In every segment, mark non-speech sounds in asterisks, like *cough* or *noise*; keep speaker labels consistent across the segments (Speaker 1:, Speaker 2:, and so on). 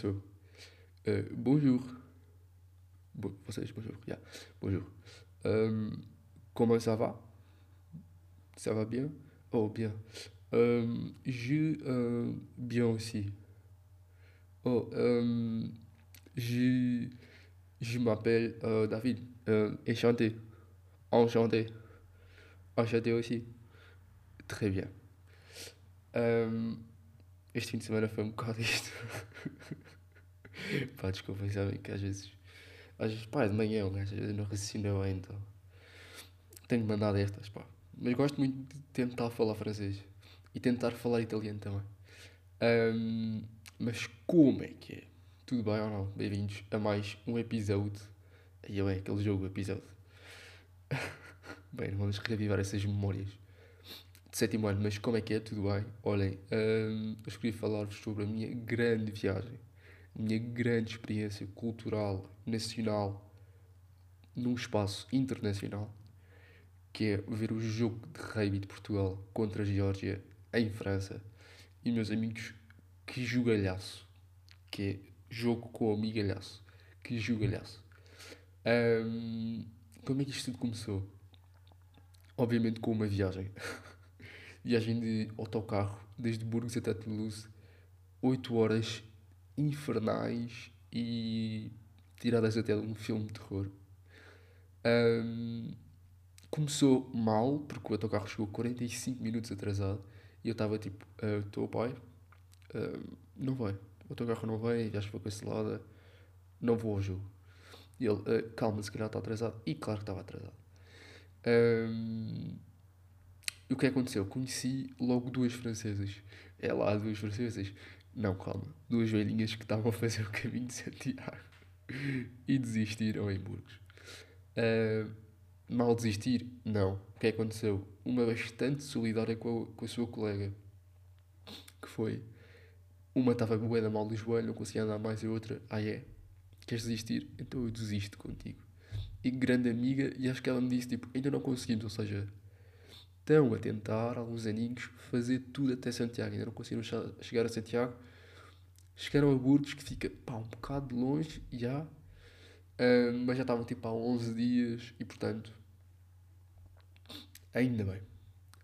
Speaker 1: começo eu. Uh, bonjour. Bo vocês, bonjour. Yeah. Bonjour. Um, comment ça va? Ça va bien? Oh, bien. Um, je. Uh, bien aussi. Oh, um, je. Je m'appelle uh, David. Uh, enchanté. Enchanté. Enchanté aussi. Très bien. Um, este fim de semana foi um bocado isto. *laughs* pá, desculpa, sabem que às vezes. Às vezes, pá, de manhã um às vezes não raciocina bem, então. Tenho mandado estas, pá. Mas gosto muito de tentar falar francês. E tentar falar italiano também. Um, mas como é que é? Tudo bem ou não? Bem-vindos a mais um episódio. Aí é aquele jogo, episódio. *laughs* bem, vamos revivar essas memórias de sétimo ano, mas como é que é? Tudo bem? Olhem, hum, eu escolhi falar-vos sobre a minha grande viagem, minha grande experiência cultural, nacional, num espaço internacional, que é ver o jogo de rugby de Portugal contra a Geórgia em França. E meus amigos, que jogalhaço! Que é jogo com amigalhaço. Que jogalhaço! Hum, como é que isto tudo começou? Obviamente com uma viagem. *laughs* Viagem de autocarro desde Burgos até Toulouse, 8 horas infernais e tiradas até de um filme de terror. Um, começou mal, porque o autocarro chegou 45 minutos atrasado e eu estava tipo, estou uh, pai, uh, não vai, o autocarro não vem, já foi cancelada, não vou ao jogo. E ele, uh, calma, se calhar está atrasado. E claro que estava atrasado. Um, e o que aconteceu? Conheci logo duas francesas. É lá, duas francesas. Não, calma. Duas velhinhas que estavam a fazer o caminho de Santiago. e desistiram em Burgos. Uh, mal desistir? Não. O que aconteceu? Uma bastante solidária com a, com a sua colega. Que foi... Uma estava bué da mal do joelho, não conseguia andar mais, e a outra... Ah, é? Queres desistir? Então eu desisto contigo. E grande amiga, e acho que ela me disse, tipo, ainda não conseguimos, ou seja estão a tentar, alguns aninhos, fazer tudo até Santiago. Ainda não conseguiram chegar a Santiago. Chegaram a Burgos, que fica pá, um bocado longe, já. Uh, mas já estavam tipo há 11 dias e portanto. Ainda bem.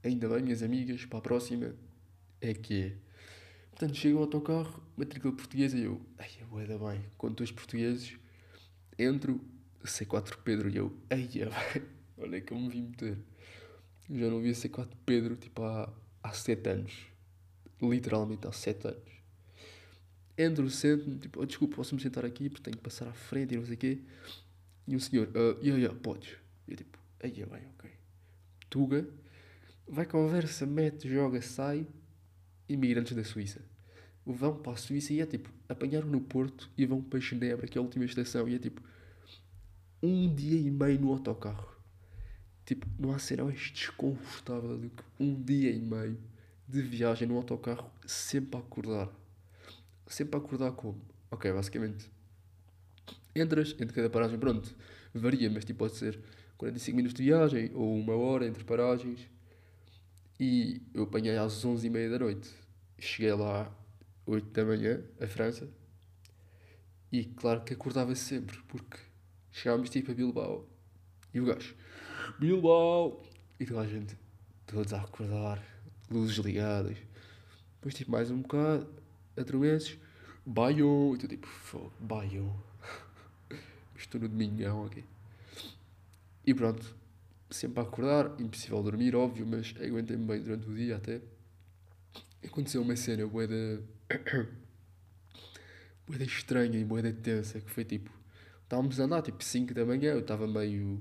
Speaker 1: Ainda bem, minhas amigas, para a próxima é que é. Portanto, chego ao autocarro, matrícula portuguesa e eu. Ai, eu é bem. Com dois portugueses, entro, C4 Pedro e eu. Ai, *laughs* olha que eu me vim meter. Já não via C4 Pedro tipo há, há 7 anos. Literalmente há 7 anos. Entro, sento-me, tipo, oh, desculpa, posso-me sentar aqui porque tenho que passar à frente e não sei o quê. E um senhor, uh, yeah, yeah, podes. Eu tipo, aí é bem, ok. Tuga, vai conversa, mete, joga, sai. Imigrantes da Suíça. Vão para a Suíça e é tipo, apanharam no Porto e vão para Genebra, que é a última estação, e é tipo, um dia e meio no autocarro. Tipo, não há cena mais desconfortável do que um dia e meio de viagem no autocarro sempre a acordar. Sempre a acordar como? Ok, basicamente. Entras entre cada paragem, pronto, varia, mas tipo pode ser 45 minutos de viagem ou uma hora entre paragens. E eu apanhei às 11h30 da noite. Cheguei lá às 8 da manhã, a França. E claro que acordava sempre, porque chegámos tipo a Bilbao. E o gajo, Bilbao! E toda a gente, todos a acordar, luzes ligadas. Depois, tipo, mais um bocado, adormeces, Bayon! E tu, tipo, fogo, Bayon! Estou *laughs* no domingão aqui. E pronto, sempre a acordar, impossível dormir, óbvio, mas aguentei-me bem durante o dia até. Aconteceu uma cena boeda. *coughs* boeda estranha e boeda tensa, que foi tipo. Estávamos a andar tipo 5 da manhã, eu estava meio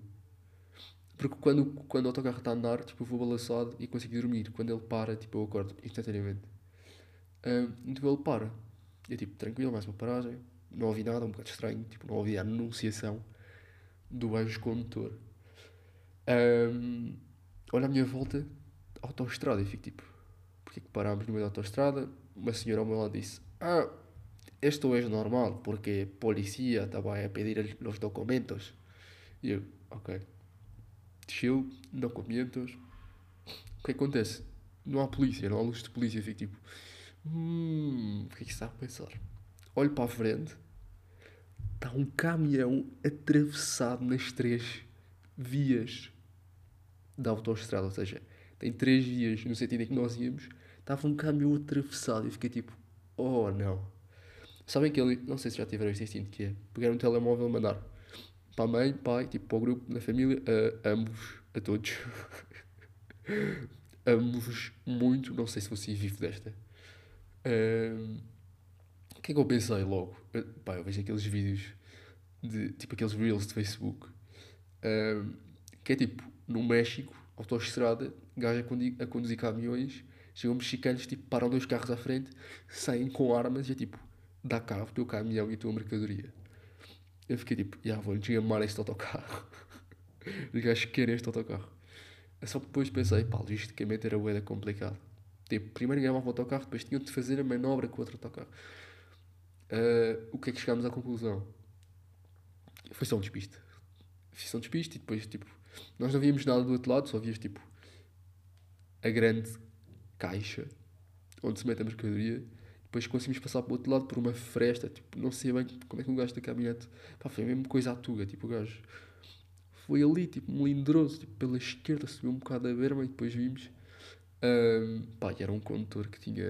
Speaker 1: porque quando, quando o autocarro está a andar, tipo, eu vou balançado e consigo dormir. Quando ele para, tipo, eu acordo instantaneamente. Um, então ele para. Eu, tipo, tranquilo, mais uma paragem. Não ouvi nada, um bocado estranho. Tipo, não ouvi a anunciação do anjo condutor. Um, olha a minha volta, autoestrada. E fico tipo, porque que parámos no meio da autoestrada? Uma senhora ao meu lado disse, ah, esto é normal, porque a polícia estava a pedir os documentos. E eu, ok chill, não comentas. O que acontece? Não há polícia, não há luz de polícia. Fico tipo, hum, o que é que está a pensar? olho para a frente, está um caminhão atravessado nas três vias da autoestrada, ou seja, tem três vias no sentido em que nós íamos, estava um caminhão atravessado e fiquei tipo, oh não. Sabem que ele, não sei se já tiveram este instinto que é pegar um telemóvel e mandar para a mãe, pai, tipo para o grupo, na família, a ambos, a todos. *laughs* Amo-vos muito, não sei se você vive desta. Um, o que é que eu pensei logo? Eu, pá, eu vejo aqueles vídeos de tipo aqueles reels de Facebook que é tipo no México, autoestrada, gajo a, a conduzir caminhões, chegam mexicanos, tipo, param dois carros à frente, saem com armas e é tipo, dá cá o teu caminhão e a tua mercadoria. Eu fiquei tipo, já vou desgamar este autocarro. *laughs* Os gajos querem este autocarro. Só que depois pensei, pá, logisticamente era boeda complicado. Tipo, primeiro ganhava o autocarro, depois tinham de fazer a manobra com outro autocarro. Uh, o que é que chegámos à conclusão? Foi só um despiste. Fiz só um despiste e depois, tipo, nós não víamos nada do outro lado, só víamos, tipo, a grande caixa onde se mete a mercadoria. Depois conseguimos passar para o outro lado por uma fresta, tipo, não sei bem como é que o gajo da caminhonete. Pá, foi a mesma coisa à tuga, tipo, o gajo foi ali, tipo, melindroso, tipo, pela esquerda, subiu um bocado a berma e depois vimos. Um, pá, e era um condutor que tinha,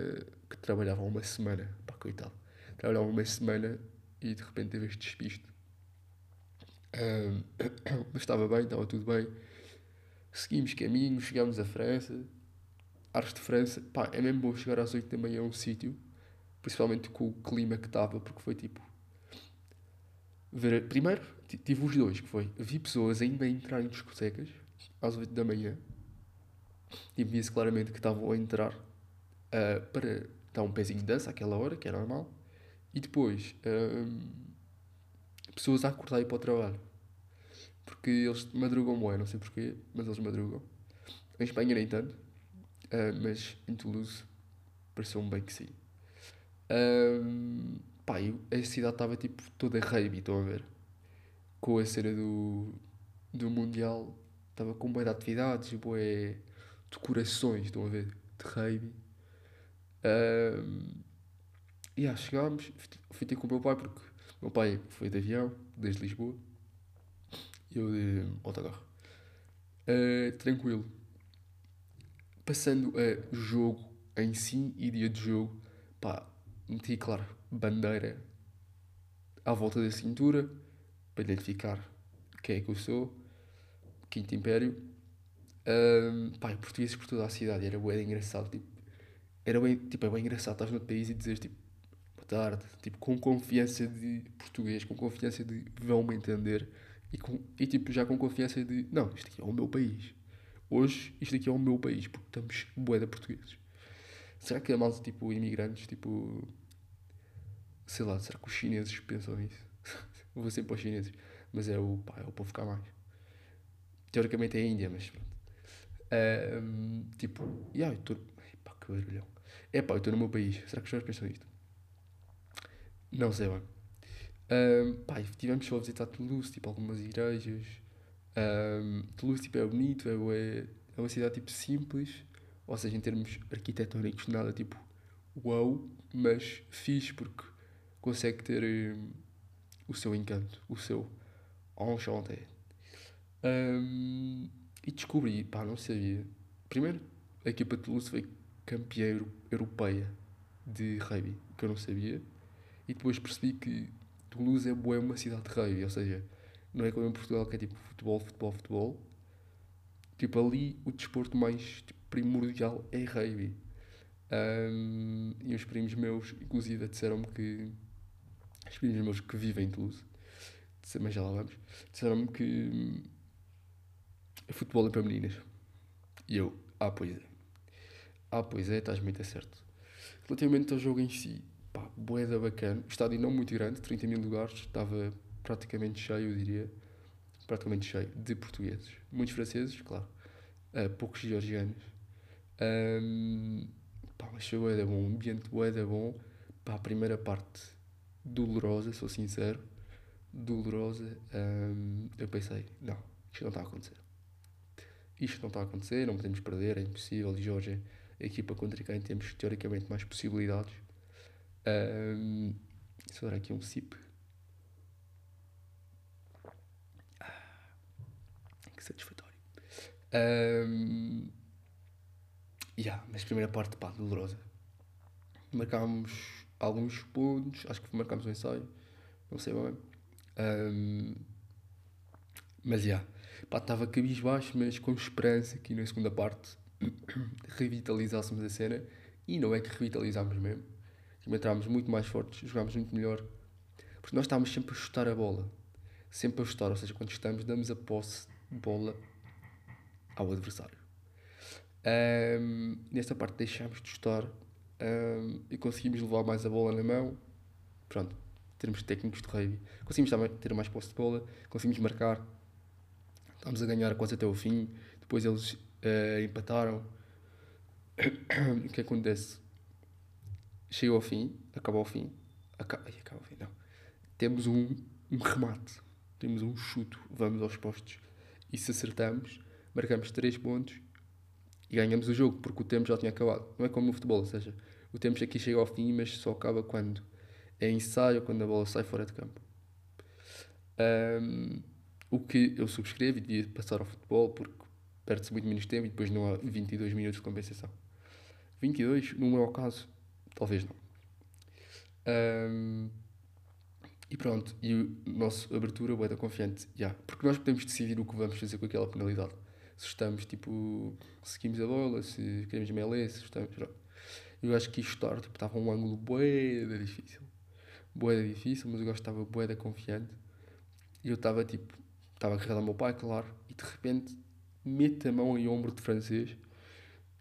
Speaker 1: que trabalhava uma semana, pá, coitado. Trabalhava uma semana e de repente teve este despiste. Um, *coughs* mas estava bem, estava tudo bem. Seguimos caminho, chegámos a França, Ares de França. Pá, é mesmo bom chegar às 8 da manhã a um sítio, principalmente com o clima que estava, porque foi tipo. Ver, primeiro, tive os dois, que foi, vi pessoas ainda a entrar em discotecas às 8 da manhã e via-se claramente que estavam a entrar uh, para dar um pezinho de dança àquela hora, que é normal, e depois uh, pessoas a acordar e ir para o trabalho. Porque eles madrugam bem, não sei porquê, mas eles madrugam. Em Espanha nem tanto, uh, mas em Toulouse pareceu-me bem que sim. Um, pá, a cidade estava tipo toda rave, estão a ver? com a cena do, do Mundial, estava com boa de atividades, boa decorações, estão a ver? De rave. Um, e yeah, chegámos, fui ter com o meu pai, porque meu pai foi de avião, desde Lisboa, e eu de autocarro. Uh, tranquilo. Passando a jogo em si e dia de jogo, pá, meti, claro, bandeira à volta da cintura, para identificar quem é que eu sou, Quinto Império. Um, pá, portugueses por toda a cidade, era bem engraçado. Tipo, era bem, tipo, é bem engraçado, estás no país e dizes tipo, boa tarde, tipo, com confiança de português, com confiança de vão-me entender e, com, e tipo, já com confiança de não, isto aqui é o meu país. Hoje, isto aqui é o meu país, porque estamos de portugueses. Será que é malta, tipo, imigrantes, tipo, sei lá, será que os chineses pensam nisso? *laughs* vou sempre para os chineses. Mas é o, pá, é o povo cá mais. Teoricamente é a Índia, mas pronto. Tipo, yeah, eu estou. Pá, que barulhão. É pá, eu estou no meu país. Será que os senhores pensam nisto? Não sei bem. Um, pá, tivemos só a visitar Toulouse, tipo, algumas igrejas. Um, Toulouse, tipo, é bonito, é, é uma cidade, tipo, simples. Ou seja, em termos arquitetónicos, nada, tipo, wow, mas fixe porque consegue ter o seu encanto, o seu enchanté. Um, e descobri, pá, não sabia. Primeiro, a equipa de Toulouse foi campeã europeia de rugby, que eu não sabia. E depois percebi que Toulouse é boa uma cidade de rugby, ou seja, não é como em Portugal que é tipo futebol, futebol, futebol. Tipo, ali o desporto mais tipo, primordial é rugby. Um, e os primos meus, inclusive, disseram-me que os primos meus que vivem em Toulouse, mas já lá vamos, disseram-me que hum, futebol é para meninas. E eu, ah, pois é. Ah, pois é, estás muito a certo. Relativamente ao jogo em si, pá, boeda bacana. O estádio não muito grande, 30 mil lugares, estava praticamente cheio, eu diria. Praticamente cheio de portugueses. Muitos franceses, claro. Uh, poucos georgianos. Um, pá, mas foi bom. O ambiente boeda bom. Pá, a primeira parte dolorosa, sou sincero, dolorosa. Um, eu pensei, não, isto não está a acontecer. Isto não está a acontecer, não podemos perder, é impossível. Georgia, a equipa contra quem temos teoricamente mais possibilidades. Um, Só aqui um sip. Que satisfatório. Um, yeah, mas primeira parte, pá, dolorosa. Marcámos alguns pontos, acho que marcámos um ensaio, não sei bem. Um, mas já, yeah, pá, estava cabisbaixo, mas com esperança que na segunda parte *coughs* revitalizássemos a cena. E não é que revitalizámos mesmo. Entrámos muito mais fortes, jogámos muito melhor. Porque nós estávamos sempre a chutar a bola. Sempre a chutar, ou seja, quando estamos, damos a posse de bola ao adversário. Um, parte deixámos de chutar um, e conseguimos levar mais a bola na mão. Pronto, termos técnicos de rugby. Conseguimos ter mais posse de bola, conseguimos marcar. Estávamos a ganhar quase até o fim. Depois eles uh, empataram. *coughs* o que acontece? Chega ao fim, acaba ao fim. Acaba, ai, acaba ao fim, não. Temos um, um remate, temos um chuto, vamos aos postos. E se acertamos, marcamos 3 pontos e ganhamos o jogo, porque o tempo já tinha acabado. Não é como no futebol, ou seja, o tempo aqui chega ao fim, mas só acaba quando é ensaio, quando a bola sai fora de campo. Um, o que eu subscrevo e devia passar ao futebol, porque perde-se muito menos tempo e depois não há 22 minutos de compensação. 22, no meu caso, talvez não. Um, e pronto, e o nosso abertura é confiante, já. Yeah, porque nós podemos decidir o que vamos fazer com aquela penalidade. Se estamos, tipo, seguimos a bola, se queremos melee, se estamos. Pronto. Eu acho que isto tipo, estava um ângulo boeda difícil. Boeda difícil, mas eu gosto estava boeda confiante. E eu estava, tipo, estava agarrado ao meu pai, claro, e de repente meto a mão em ombro de francês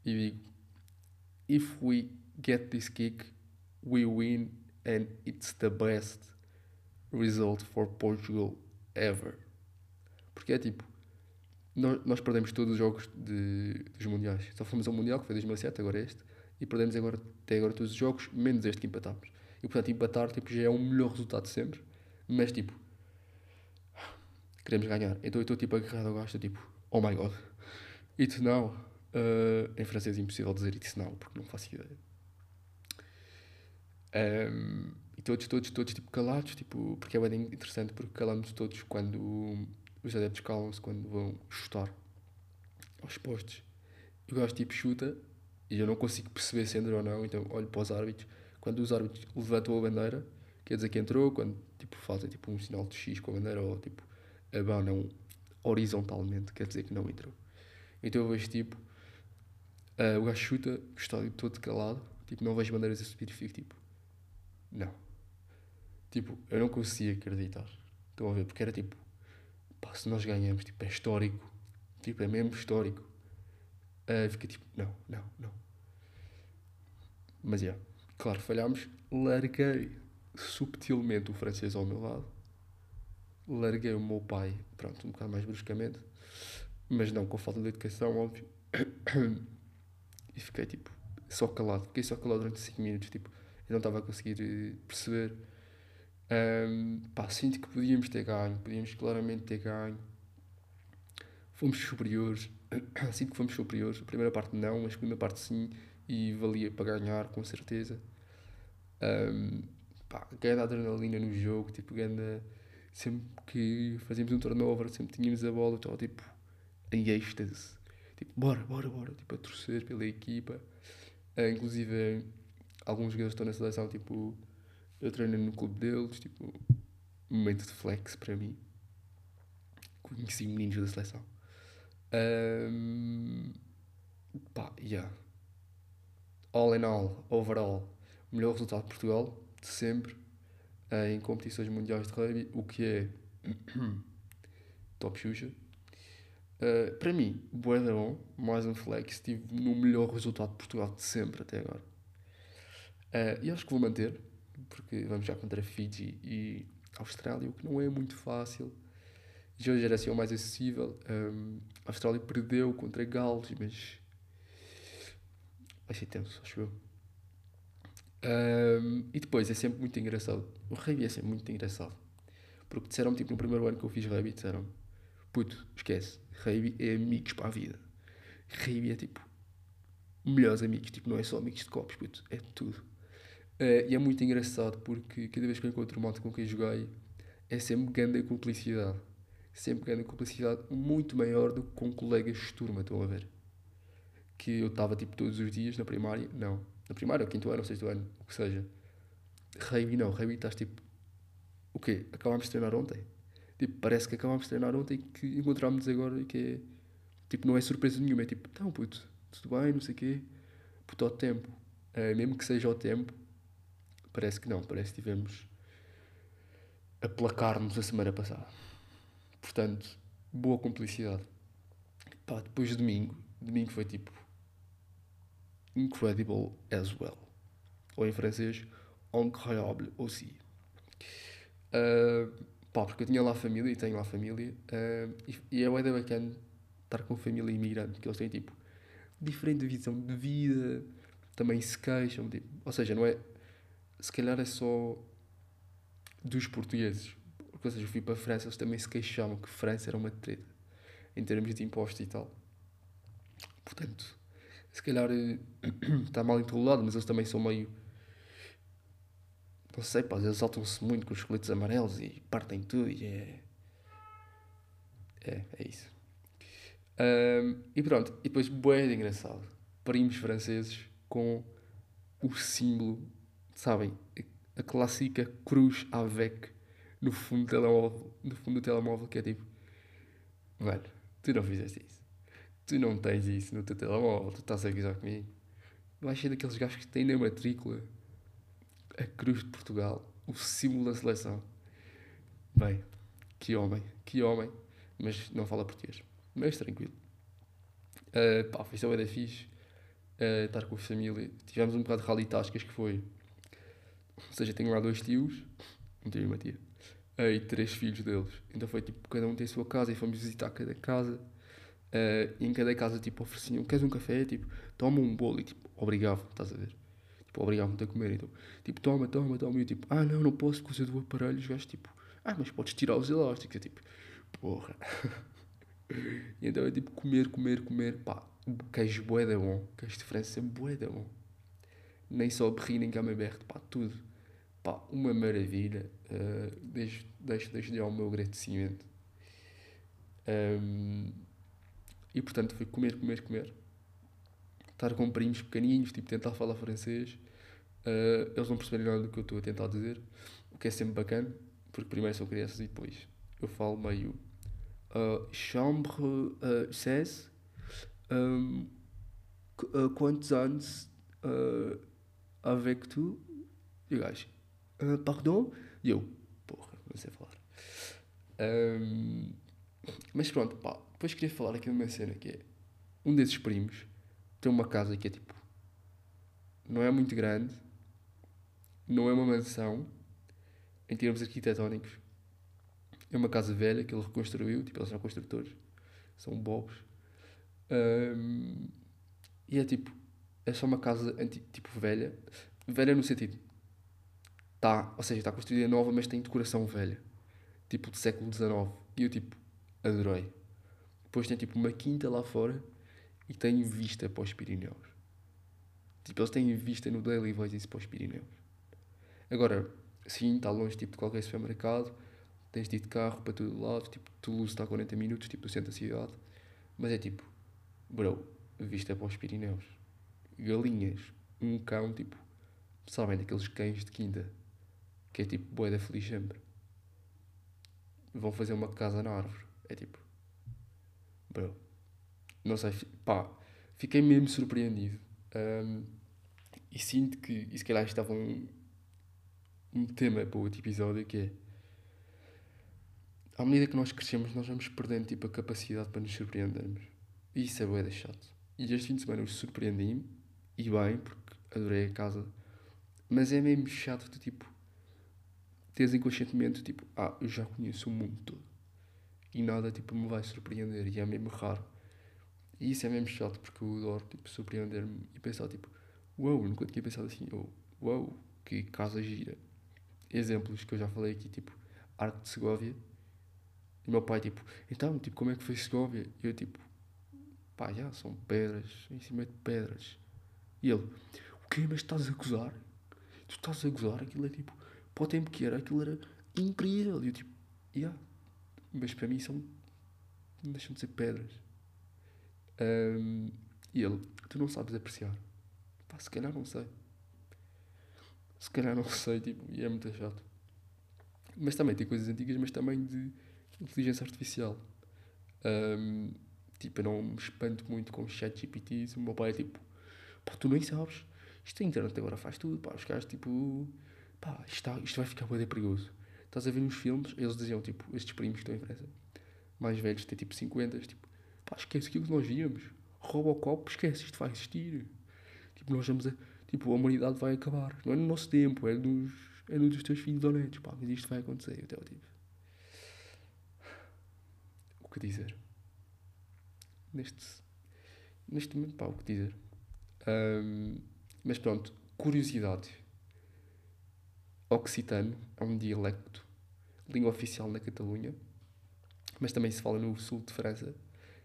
Speaker 1: e digo: If we get this kick, we win and it's the best result for Portugal ever. Porque é tipo, nós, nós perdemos todos os jogos de, dos Mundiais. Só fomos ao Mundial, que foi 2007, agora este, e perdemos agora, até agora todos os jogos, menos este que empatámos. E portanto, empatar tipo, já é o melhor resultado sempre, mas tipo, queremos ganhar. Então eu estou tipo agarrado ao gajo, tipo, oh my god, it's now. Uh, em francês é impossível dizer it's now, porque não faço ideia. Um, e todos, todos, todos tipo calados, tipo, porque é bem interessante, porque calamos todos quando os adeptos calam-se quando vão chutar aos postos. O gajo tipo chuta e eu não consigo perceber se entra ou não, então olho para os árbitros. Quando os árbitros levantam a bandeira, quer dizer que entrou, quando tipo, fazem tipo, um sinal de X com a bandeira ou tipo abanam horizontalmente, quer dizer que não entrou. Então eu vejo tipo, uh, o gajo chuta, o estádio todo calado, tipo, não vejo bandeiras a subir e fico tipo, não. Tipo, eu não conseguia acreditar. Estão a ver? Porque era tipo, pá, se nós ganhamos, tipo, é histórico. Tipo, é mesmo histórico. Uh, fica tipo, não, não, não. Mas, é, yeah, claro, falhámos. Larguei subtilmente o francês ao meu lado. Larguei o meu pai, pronto, um bocado mais bruscamente. Mas não com falta de educação, óbvio. *coughs* e fiquei, tipo, só calado. Fiquei só calado durante 5 minutos, tipo, eu não estava a conseguir eh, perceber um, pá, sinto que podíamos ter ganho, podíamos claramente ter ganho. Fomos superiores, *coughs* sinto que fomos superiores. A primeira parte não, mas a segunda parte sim, e valia para ganhar, com certeza. Um, pá, grande adrenalina no jogo, tipo, grande. Sempre que fazíamos um turnover, sempre tínhamos a bola, estava tipo em êxtase. Tipo, bora, bora, bora, tipo, a torcer pela equipa. Uh, inclusive, alguns jogadores estão na seleção, tipo eu treino no clube deles, tipo, momento de flex para mim. Conheci meninos da seleção. Um, pá, yeah. All in all, overall, melhor resultado de Portugal, de sempre, uh, em competições mundiais de rugby, o que é *clears throat* top Xuxa. Uh, para mim, boa bom, mais um flex, tive no melhor resultado de Portugal de sempre até agora. Uh, e acho que vou manter, porque vamos já contra Fiji e Austrália, o que não é muito fácil. Já hoje era assim o mais acessível. Um, a Austrália perdeu contra Gales, mas vai ser tenso, acho eu. Um, e depois é sempre muito engraçado. O rugby é sempre muito engraçado. Porque disseram tipo no primeiro ano que eu fiz rugby, disseram puto, esquece, rugby é amigos para a vida. Rugby é tipo melhores amigos, tipo, não é só amigos de copos, puto, é tudo. Uh, e é muito engraçado porque cada vez que eu encontro um com quem joguei é sempre grande cumplicidade. Sempre grande cumplicidade muito maior do que com colegas de turma, estão a ver? Que eu estava tipo todos os dias na primária, não. Na primária, ou quinto ano, ou sexto ano, o que seja. Rugby não, rugby estás tipo. O quê? Acabámos de treinar ontem? Tipo, parece que acabámos de treinar ontem que encontrámos agora e que é. Tipo, não é surpresa nenhuma, é tipo, não puto, tudo bem, não sei o quê. Puto, ao tempo. Uh, mesmo que seja ao tempo, parece que não, parece que tivemos a placar-nos a semana passada. Portanto, boa cumplicidade. Pá, depois de domingo, domingo foi tipo incredible as well. Ou em francês, incroyable aussi. Uh, pá, porque eu tinha lá família e tenho lá família uh, e, e é bem bacana estar com família imigrante, que eles têm tipo diferente visão de vida, também se queixam, tipo, ou seja, não é se calhar é só dos portugueses. Porque, seja, eu fui para a França, eles também se queixavam que França era uma treta em termos de impostos e tal. Portanto, se calhar *clears throat* está mal enrolado, mas eles também são meio. Não sei, pá, eles saltam-se muito com os coletes amarelos e partem tudo e é. É, é isso. Um, e pronto, e depois, bué de engraçado. Primos franceses com o símbolo sabem, a clássica cruz AVEC no fundo do telemóvel, no fundo do telemóvel que é tipo, velho, tu não fizeste isso. Tu não tens isso no teu telemóvel, tu estás a avisar comigo. Vais ser daqueles gajos que têm na matrícula a cruz de Portugal, o símbolo da seleção. Bem, que homem, que homem, mas não fala português. Mas tranquilo. Uh, pá, foi só da fixe uh, estar com a família. Tivemos um bocado de rally tascas que foi ou seja, tenho lá dois tios, um tio e uma tia, e três filhos deles. Então foi tipo, cada um tem a sua casa e fomos visitar cada casa. Uh, e em cada casa, tipo, ofereciam: Queres um café? Tipo, toma um bolo. E tipo, obrigava, estás a ver? Tipo, obrigava-me a comer. Então, tipo, toma, toma, toma. E eu, tipo, ah, não, não posso por causa do aparelho. Os gajos, tipo, ah, mas podes tirar os elásticos. Eu, tipo, porra. *laughs* e então é tipo, comer, comer, comer. Pá, queijo boeda bom. Queijo de França, boeda bom nem só berri nem camembert, pá, tudo. Pá, uma maravilha. Uh, deixo, deixo, deixo ao meu agradecimento. Um, e portanto foi comer, comer, comer. Estar com primos pequeninos, tipo, tentar falar francês. Uh, eles não perceberem nada do que eu estou a tentar dizer, o que é sempre bacana, porque primeiro são crianças e depois eu falo meio uh, chambre uh, 16 um, uh, quantos anos uh, avec tu? E o gajo, uh, pardon? E eu, porra, não sei falar. Um, mas pronto, pá, depois queria falar aqui de uma cena que é, um desses primos tem uma casa que é tipo, não é muito grande, não é uma mansão, em termos arquitetónicos, é uma casa velha que ele reconstruiu, tipo, eles são construtores, são bobos. Um, e é tipo, é só uma casa tipo velha. Velha no sentido. Tá, ou seja, está construída nova, mas tem decoração velha. Tipo do século XIX. E eu tipo, adorei. Depois tem tipo uma quinta lá fora e tem vista para os Pirineus. Tipo, eles têm vista no Daily Voice para os Pirineus. Agora, sim, está longe tipo, de qualquer supermercado. Tens de ir de carro para todo lado. Tipo, Toulouse está a 40 minutos, tipo, do centro da cidade. Mas é tipo, bro, vista para os Pirineus galinhas, um cão, tipo, sabem, daqueles cães de quinta, que é tipo, boeda feliz sempre. Vão fazer uma casa na árvore. É tipo, bro, não sei, pá, fiquei mesmo surpreendido. Um, e sinto que, e se calhar estava um, um tema para outro episódio que é à medida que nós crescemos, nós vamos perdendo tipo, a capacidade para nos surpreendermos. E isso é boeda chato. E este fim de semana eu surpreendi-me e bem, porque adorei a casa. Mas é mesmo chato de tipo. Teres inconscientemente tipo, ah, eu já conheço o mundo todo. E nada tipo me vai surpreender. E é mesmo raro. E isso é mesmo chato porque eu adoro tipo, surpreender-me e pensar tipo, uau, wow, nunca tinha pensado assim, ou uau, wow, que casa gira. Exemplos que eu já falei aqui, tipo, Arco de Segovia. E meu pai, tipo, então, tipo, como é que foi Segovia? E eu, tipo, pá, já, são pedras, em cima de pedras. E ele, o quê? Mas estás a acusar? tu estás a gozar, aquilo é tipo, para o tempo que era, aquilo era incrível. E eu tipo, yeah. Mas para mim são. deixam de ser pedras. Um, e ele, tu não sabes apreciar. Pá, se calhar não sei. Se calhar não *laughs* sei, tipo, e é muito chato. Mas também tem coisas antigas, mas também de inteligência artificial. Um, tipo, eu não me espanto muito com chat GPT. O meu pai é tipo, pá, tu nem sabes. Isto a internet agora faz tudo, pá, os caras tipo, pá, isto, está, isto vai ficar bem perigoso. Estás a ver nos filmes, eles diziam, tipo, estes primos que estão em França, mais velhos, têm tipo 50, tipo, pá, esquece aquilo que nós víamos. Robocop, esquece, isto vai existir. Tipo, nós vamos a, tipo, a humanidade vai acabar. Não é no nosso tempo, é nos, é nos teus filhos ou netos, pá, mas isto vai acontecer. Até o tipo, o que dizer? Neste, neste momento, pá, o que dizer? Um, mas pronto, curiosidade. Occitano é um dialecto, língua oficial na Catalunha, mas também se fala no sul de França,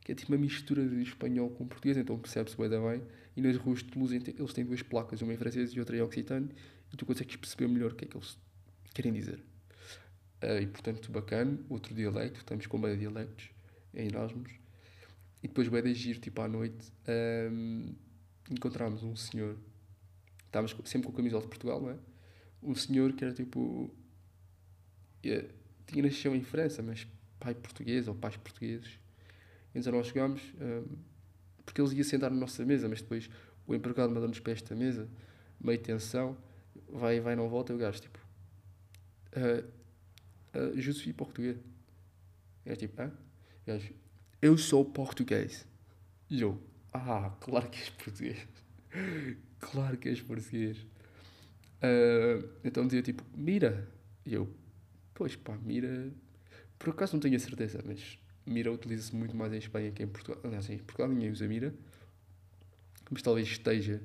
Speaker 1: que é tipo uma mistura de espanhol com português, então percebe-se bem, bem. E nas ruas de Toulouse eles têm duas placas, uma em francês e outra em occitano, e tu consegues perceber melhor o que é que eles querem dizer. Uh, e portanto, bacana, outro dialecto, estamos com bem dialectos em Erasmus. E depois, bem de giro, tipo à noite, um, encontramos um senhor Estávamos sempre com a camisola de Portugal, não é? Um senhor que era tipo. Yeah, tinha nascido em França, mas pai português ou pais portugueses. Então nós chegámos, um, porque eles iam sentar na nossa mesa, mas depois o empregado mandou-nos para esta mesa, meio tensão, vai vai não volta, e o gajo tipo. Uh, uh, português. É tipo, ah? Gajo, eu sou português. E eu, ah, claro que és português. claro que és português. Uh, então dizia tipo, mira. E eu, pois pá, mira. Por acaso não tenho a certeza, mas mira utiliza-se muito mais em Espanha que em Portugal. Aliás, em Portugal ninguém usa mira. Mas talvez esteja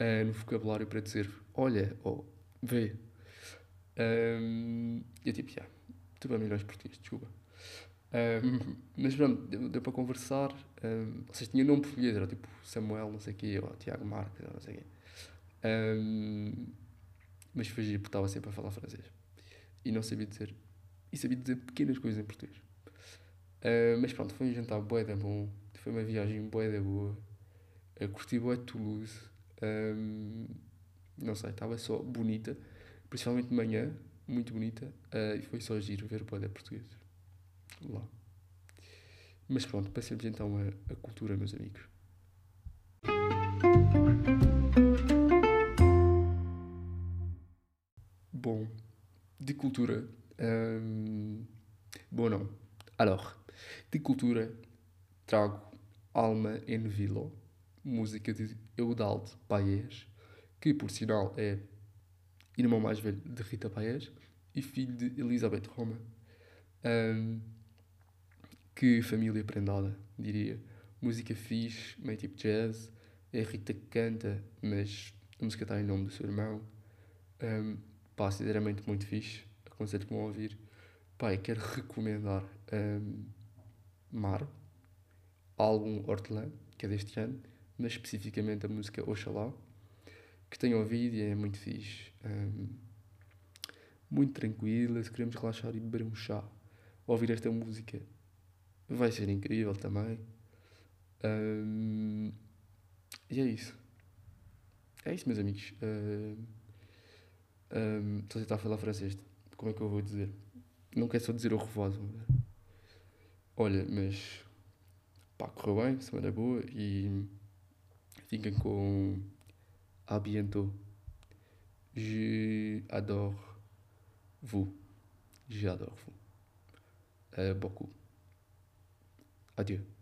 Speaker 1: uh, no vocabulário para dizer olha ou vê. Um, e eu tipo, já, yeah, tu não és português, desculpa. Um, mas pronto, deu, deu para conversar. Um, ou seja, tinha nome português, era tipo Samuel, não sei o quê, ou Tiago Marques, não sei o quê. Um, mas fugia porque estava sempre a falar francês. E não sabia dizer. E sabia dizer pequenas coisas em português. Uh, mas pronto, foi um jantar bué da bom. Foi uma viagem bué da boa. Eu curti bué Toulouse. Um, não sei, estava só bonita. Principalmente de manhã, muito bonita. Uh, e foi só giro ver bué da português lá. Mas pronto, passemos então a cultura, meus amigos. Bom, de cultura. Hum, bom, não. Alors, de cultura trago Alma en Vilo, música de Eudaldo Paes, que por sinal é irmão mais velho de Rita Paes e filho de Elizabeth Roma. Um, que família prendada, diria. Música fixe, meio tipo jazz. É a Rita que canta, mas a música está em nome do seu irmão. Um, pá, sinceramente muito fixe. Aconselho-me a ouvir. Pá, eu quero *laughs* recomendar um, Mar, álbum Hortelã, que é deste ano, mas especificamente a música Oxalá, que tenho ouvido e é muito fixe. Um, muito tranquila, se queremos relaxar e beber um chá, ouvir esta música vai ser incrível também. Um, e é isso. É isso, meus amigos. Um, estou a tentar falar francês. Como é que eu vou dizer? Não quero só dizer o revoir. Olha, mas pá, correu bem, semana boa e fiquem com à bientôt. Je adore vous. J'adore vous. Euh, beaucoup. Adieu.